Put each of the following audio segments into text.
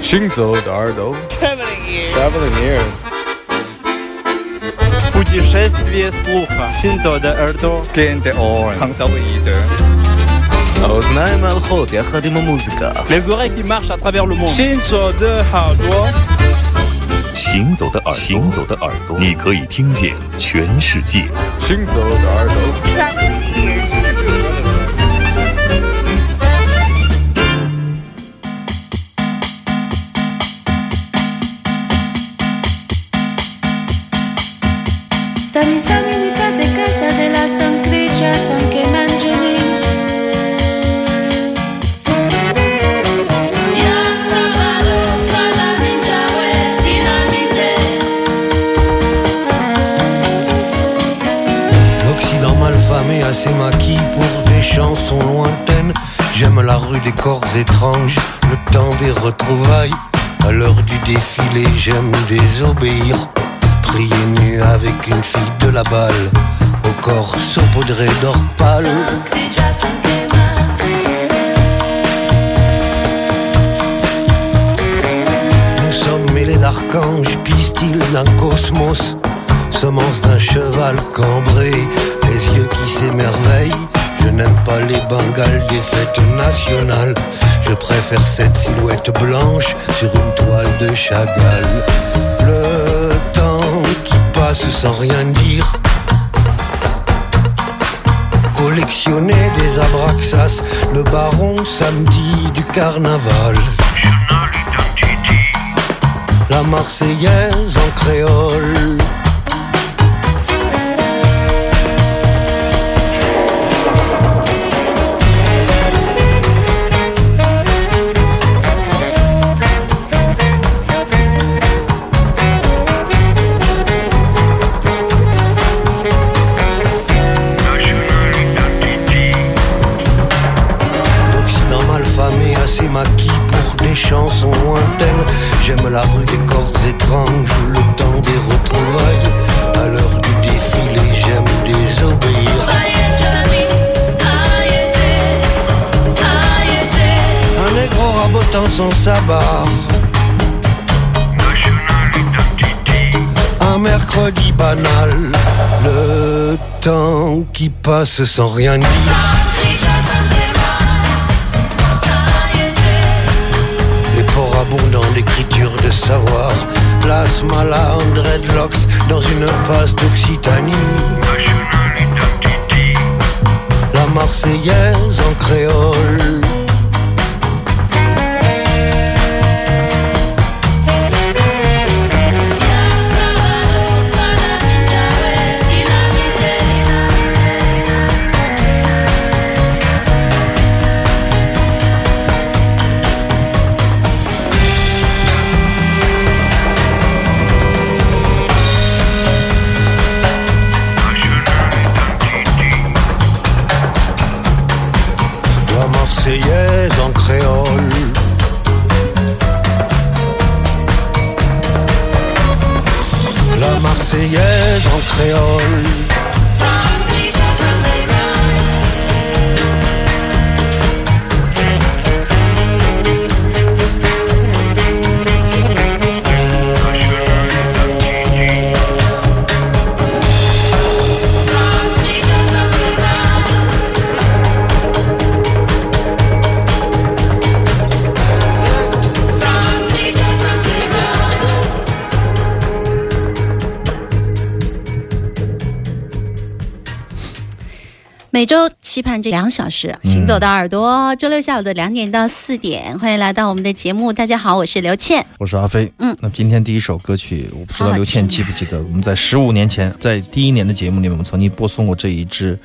行走的耳朵，Traveling ears。Traveling ears。Путешествие слуха. Синзо де Эрдо. Кенте Орен. Хангзау Иде. האוזניים הלכות יחד עם המוזיקה. Les oreilles qui marchent à travers le monde. Shinzo de Hardwa. 行走的耳朵，行走的耳朵，你可以听见全世界。行走的耳朵。 ses maquis pour des chansons lointaines. J'aime la rue des corps étranges, le temps des retrouvailles. À l'heure du défilé, j'aime désobéir. Prier nu avec une fille de la balle, au corps saupoudré d'or pâle. Nous sommes mêlés d'archanges, pistils d'un cosmos, semence d'un cheval cambré, les yeux qui s'émerveillent. Je n'aime pas les bengales des fêtes nationales. Je préfère cette silhouette blanche sur une toile de Chagall. Le temps qui passe sans rien dire. Collectionner des abraxas, le baron samedi du carnaval. La Marseillaise en créole. La rue des corps étranges, le temps des retrouvailles. À l'heure du défilé, j'aime désobéir. Un négro rabotant son sabbat. Un mercredi banal, le temps qui passe sans rien dire. Abondants d'écriture de savoir. L'asmala en dreadlocks dans une impasse d'Occitanie. La Marseillaise en créole. 周期盼这两小时，行走的耳朵，周六下午的两点到四点，欢迎来到我们的节目。大家好，我是刘倩。我是阿飞。嗯那今天第一首歌曲，我不知道刘倩记不记得，我们在十五年前，在第一年的节目里面，我们曾经播送过这一支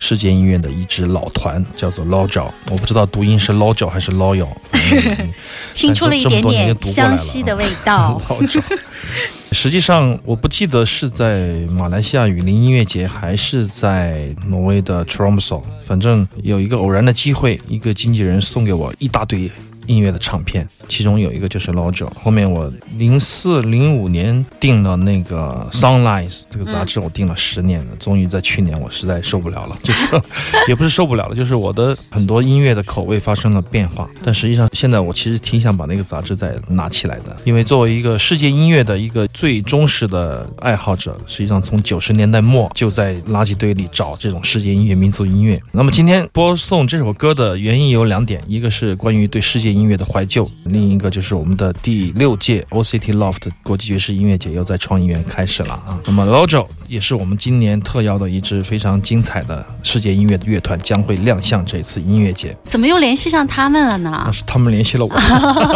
世界音乐的一支老团，叫做捞脚。我不知道读音是捞脚还是捞咬，嗯听出了一点点湘西的味道。捞脚。实际上，我不记得是在马来西亚雨林音乐节，还是在挪威的 Tromso。反正有一个偶然的机会，一个经纪人送给我一大堆音乐的唱片，其中有一个就是老九。后面我零四零五年订了那个《Sunlines》这个杂志，我订了十年了，终于在去年我实在受不了了，就是也不是受不了了，就是我的很多音乐的口味发生了变化。但实际上现在我其实挺想把那个杂志再拿起来的，因为作为一个世界音乐的一个最忠实的爱好者，实际上从九十年代末就在垃圾堆里找这种世界音乐、民族音乐。那么今天播送这首歌的原因有两点，一个是关于对世界音乐的怀旧，另一个就是我们的第六届 OCT Loft 国际爵士音乐节又在创意园开始了啊。那么 Lojo 也是我们今年特邀的一支非常精彩的世界音乐的乐团，将会亮相这次音乐节。怎么又联系上他们了呢那？是他们联系了我。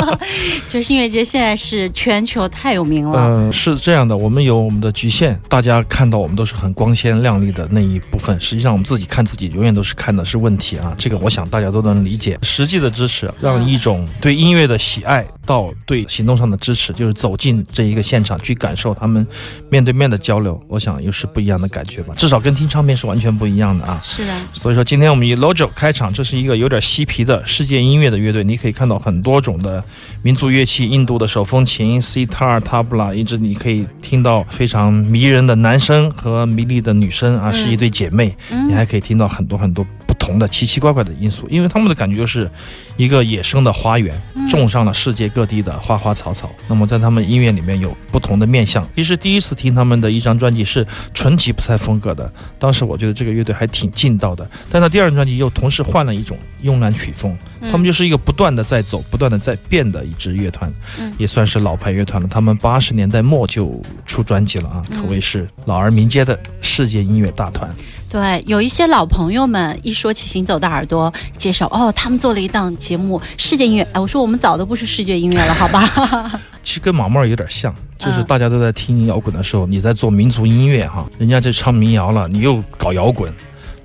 就是音乐节现在是全球太有名了。嗯，是这样的，我们有我们的局限，大家看到我们都是很光鲜亮丽的那一部分，实际上我们自己看自己，永远都是看的是问题啊。这个我想大家都能理解。实际的支持，让一种对音乐的喜爱到对行动上的支持，就是走进这一个现场去感受他们面对面的交流，我想又是不一样的感觉吧。至少跟听唱片是完全不一样的啊。是的，所以说，今天我们以 Lojo 开场，这是一个有点嬉皮的世界音乐的乐队。你可以看到很多种的民族乐器，印度的手风琴、sitar、tabla，一直你可以听到非常迷人的男声和迷离的女声啊，是一对姐妹。你还可以听到很多很多不同的奇奇怪怪的因素，因为他们的感觉就是一个野生的花园，种上了世界各地的花花草草。那么在他们音乐里面有不同的面相。其实第一次听他们的一张专辑是纯吉普赛风格的，当时我觉得这个乐队还挺劲道的。但到第二张专辑又同时换了一种慵懒曲风，他们就是一个不断的在走、不断的在变的一支乐团，也算是老牌乐团了。他们八十年代末就出专辑了啊，可谓是老而民间的世界音乐大团。对，有一些老朋友们一说起行走的耳朵，介绍哦，他们做了一档节目世界音乐。哎，我说我们早都不是世界音乐了，好吧？其实跟毛毛有点像，就是嗯大家都在听摇滚的时候，你在做民族音乐哈，人家在唱民谣了，你又搞摇滚。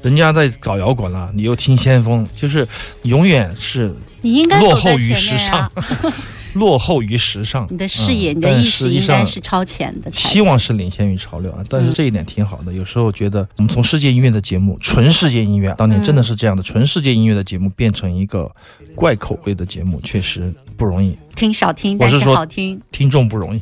人家在搞摇滚了，你又听先锋，就是永远是你应该落后于时尚。落后于时尚。你的视野、嗯你的意识应该是超前的。希望是领先于潮流啊，但是这一点挺好的。有时候觉得我们从世界音乐的节目，纯世界音乐，当年真的是这样的，纯世界音乐的节目变成一个怪口味的节目，确实不容易，听少听，但是好听。听众不容易。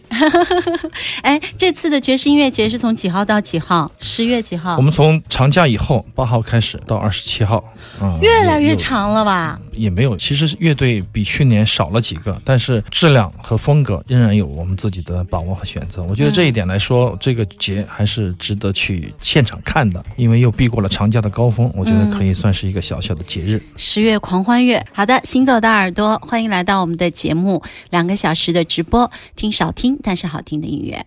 哎，这次的爵士音乐节是从几号到几号？十月几号我？们从长假以后八号开始到二十七号，啊、越来越长了吧？也没有，其实乐队比去年少了几个，但是质量和风格仍然有我们自己的把握和选择。我觉得这一点来说，这个节还是值得去现场看的，因为又避过了长假的高峰，我觉得可以算是一个小小的节日。十月狂欢月。好的，行走的耳朵，欢迎来到我们的节目，两个小时的直播，听少听但是好听的音乐。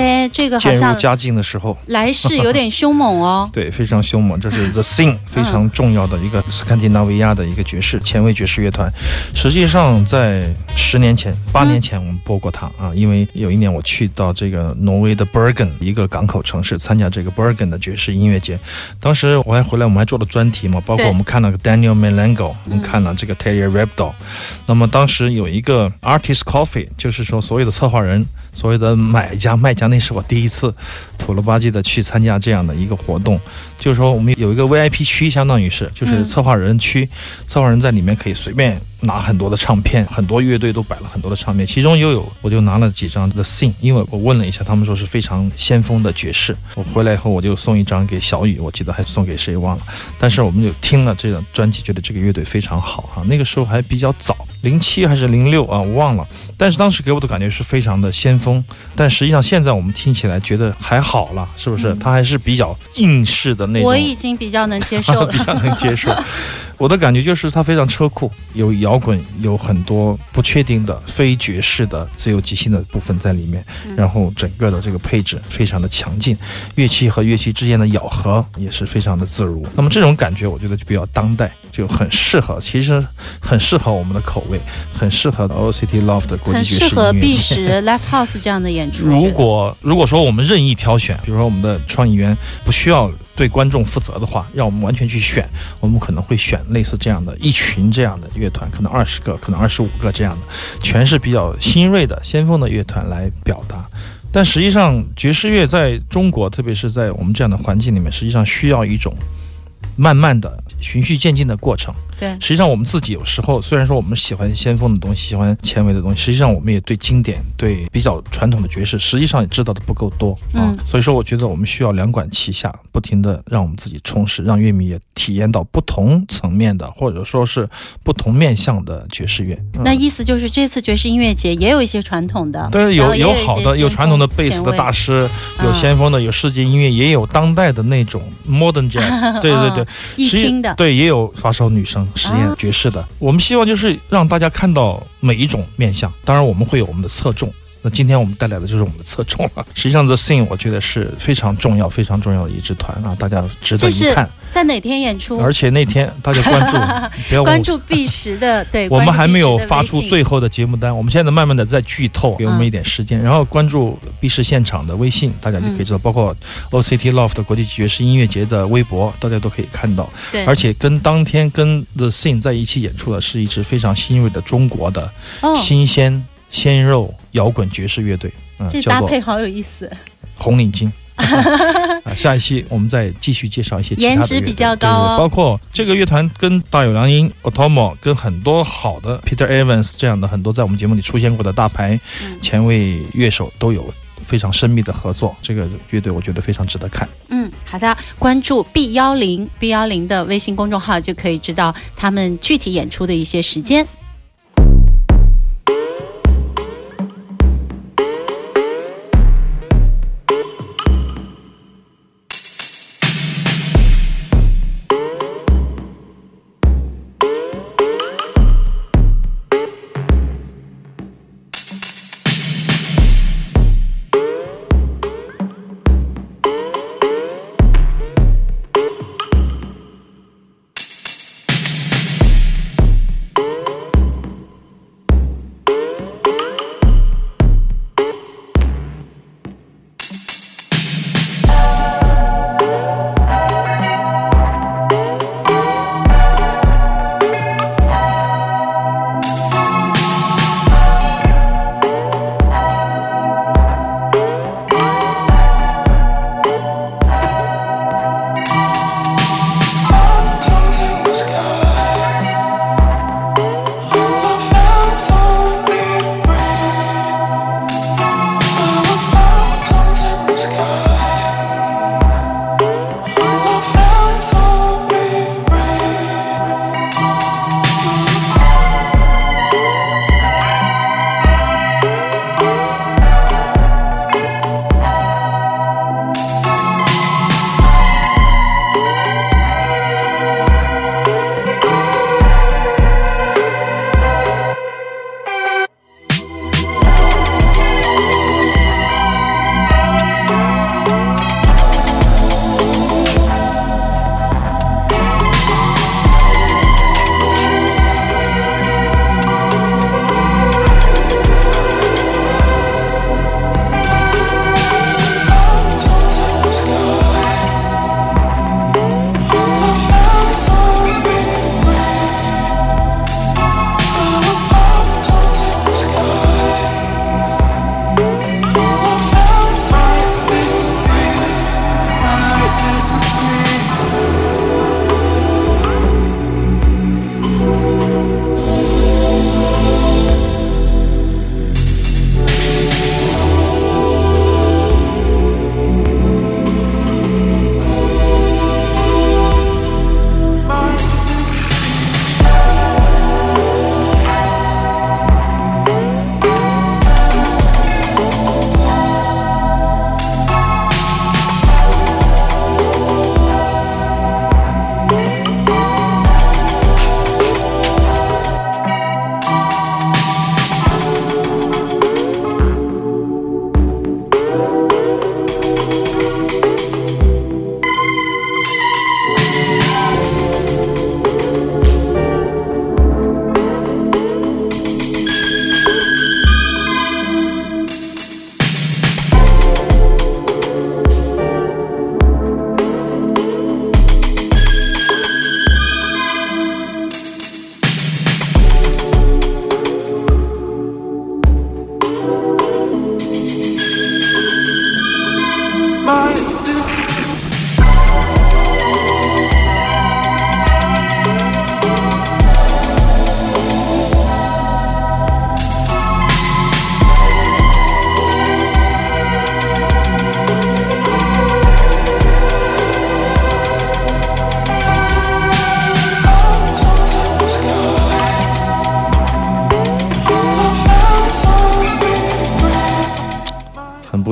哎，这个好渐入像佳境的时候。来势有点凶猛哦。对，非常凶猛，这是 The Thing 非常重要的一个斯堪的纳维亚的一个爵士前卫爵士乐团。实际上，在十年前、八年前，我们播过它啊，因为有一年我去到这个挪威的 Bergen 一个港口城市参加这个 Bergen 的爵士音乐节，当时我还回来，我们还做了专题嘛，包括我们看了 Daniel Melango，我们看了这个 Terry Rabdo，那么当时有一个 Artist Coffee，就是说所有的策划人。所谓的买家、卖家，那是我第一次土了吧唧的去参加这样的一个活动。就是说，我们有一个 VIP 区，相当于是就是嗯策划人区，策划人在里面可以随便拿很多的唱片，很多乐队都摆了很多的唱片，其中又有我就拿了几张 The Thing，因为我问了一下，他们说是非常先锋的爵士。我回来以后我就送一张给小雨，我记得还送给谁忘了。但是我们就听了这张专辑，觉得这个乐队非常好哈、那个时候还比较早，零七还是零六啊，我忘了。但是当时给我的感觉是非常的先锋，但实际上现在我们听起来觉得还好了，是不是？他还是比较应式的那种。我已经比较能接受了 比。较能接受。我的感觉就是它非常车库，有摇滚，有很多不确定的非爵士的自由即兴的部分在里面，然后整个的这个配置非常的强劲，乐器和乐器之间的咬合也是非常的自如。那么这种感觉，我觉得就比较当代，就很适合，其实很适合我们的口味，很适合 OCT Love 的国际爵士适合音乐 B 节十 Live House 这样的演出。如果如果说我们任意挑选，比如说我们的创意员不需要对观众负责的话，让我们完全去选，我们可能会选类似这样的一群这样的乐团，可能二十个，可能二十五个这样的，全是比较新锐的、先锋的乐团来表达。但实际上，爵士乐在中国，特别是在我们这样的环境里面，实际上需要一种慢慢的、循序渐进的过程。对实际上我们自己有时候虽然说我们喜欢先锋的东西，喜欢前卫的东西，实际上我们也对经典、对比较传统的爵士，实际上也知道的不够多啊。嗯所以说，我觉得我们需要两管齐下，不停的让我们自己充实，让乐迷也体验到不同层面的，或者说是不同面向的爵士乐。嗯那意思就是这次爵士音乐节也有一些传统的，对，有然后也有有好的，有传统的锋贝斯的大师，有嗯先锋的，有世界音乐，也有当代的那种 modern jazz。对对对，一听的。对，也有发烧女生实验啊爵士的。我们希望就是让大家看到每一种面相，当然我们会有我们的侧重。那今天我们带来的就是我们的侧重了。实际上，The Thing 我觉得是非常重要、非常重要的一支团啊，大家值得一看。在哪天演出？而且那天大家关注，不要。关注 B 十的，对，我们还没有发出最后的节目单，我们现在慢慢的在剧透，给我们一点时间，然后关注 B 市现场的微信，大家就可以知道，包括 OCT Loft 的国际爵士音乐节的微博，大家都可以看到。对，而且跟当天跟 The Thing 在一起演出的是一支非常新锐的中国的哦，新鲜鲜肉摇滚爵士乐队，嗯、这搭配好有意思。红领巾。啊，下一期我们再继续介绍一些颜值比较高哦对包括这个乐团跟大有良音、Otomo 跟很多好的 Peter Evans 这样的很多在我们节目里出现过的大牌嗯前卫乐手都有非常深密的合作。这个乐队我觉得非常值得看。嗯，好的，关注 B 幺零 B 幺零的微信公众号就可以知道他们具体演出的一些时间。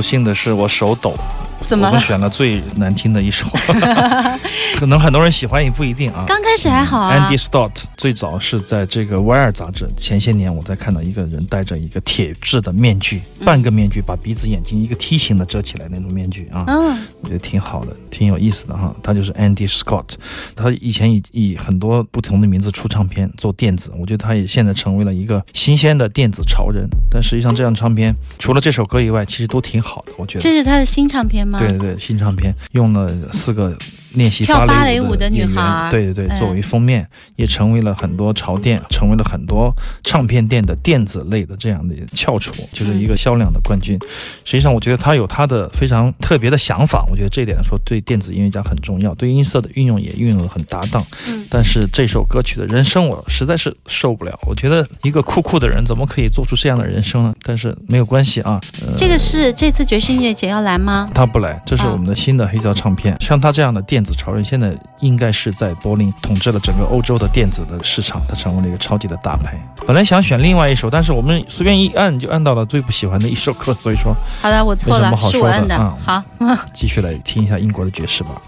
幸的是，我手抖。我们怎么了？选了最难听的一首，可能很多人喜欢也不一定啊。刚开始还好啊 Andy。Stott 最早是在这个《Wire》杂志，前些年我在看到一个人戴着一个铁质的面具，嗯半个面具把鼻子、眼睛一个梯形的遮起来那种面具啊，嗯，我觉得挺好的，挺有意思的哈。他就是 Andy Scott，他以前以以很多不同的名字出唱片做电子，我觉得他也现在成为了一个新鲜的电子潮人。但实际上这张唱片除了这首歌以外，其实都挺好的，我觉得。这是他的新唱片吗？对对对，新唱片用了四个练习跳芭蕾舞的女孩对对对，嗯作为封面，也成为了很多潮店，成为了很多唱片店的电子类的这样的翘楚，就是一个销量的冠军。实际上，我觉得他有他的非常特别的想法，我觉得这一点来说对电子音乐家很重要，对音色的运用也运用的很搭档。嗯但是这首歌曲的人声我实在是受不了，我觉得一个酷酷的人怎么可以做出这样的人声呢？但是没有关系啊，呃、这个是这次爵士音乐节要来吗？他不来，这是啊我们的新的黑胶唱片。像他这样的电子潮人，现在应该是在柏林统治了整个欧洲的电子的市场，他成为了一个超级的大牌。本来想选另外一首，但是我们随便一按就按到了最不喜欢的一首歌，所以说好的，我错了没什么，好是我按的。说的嗯好，继续来听一下英国的爵士吧。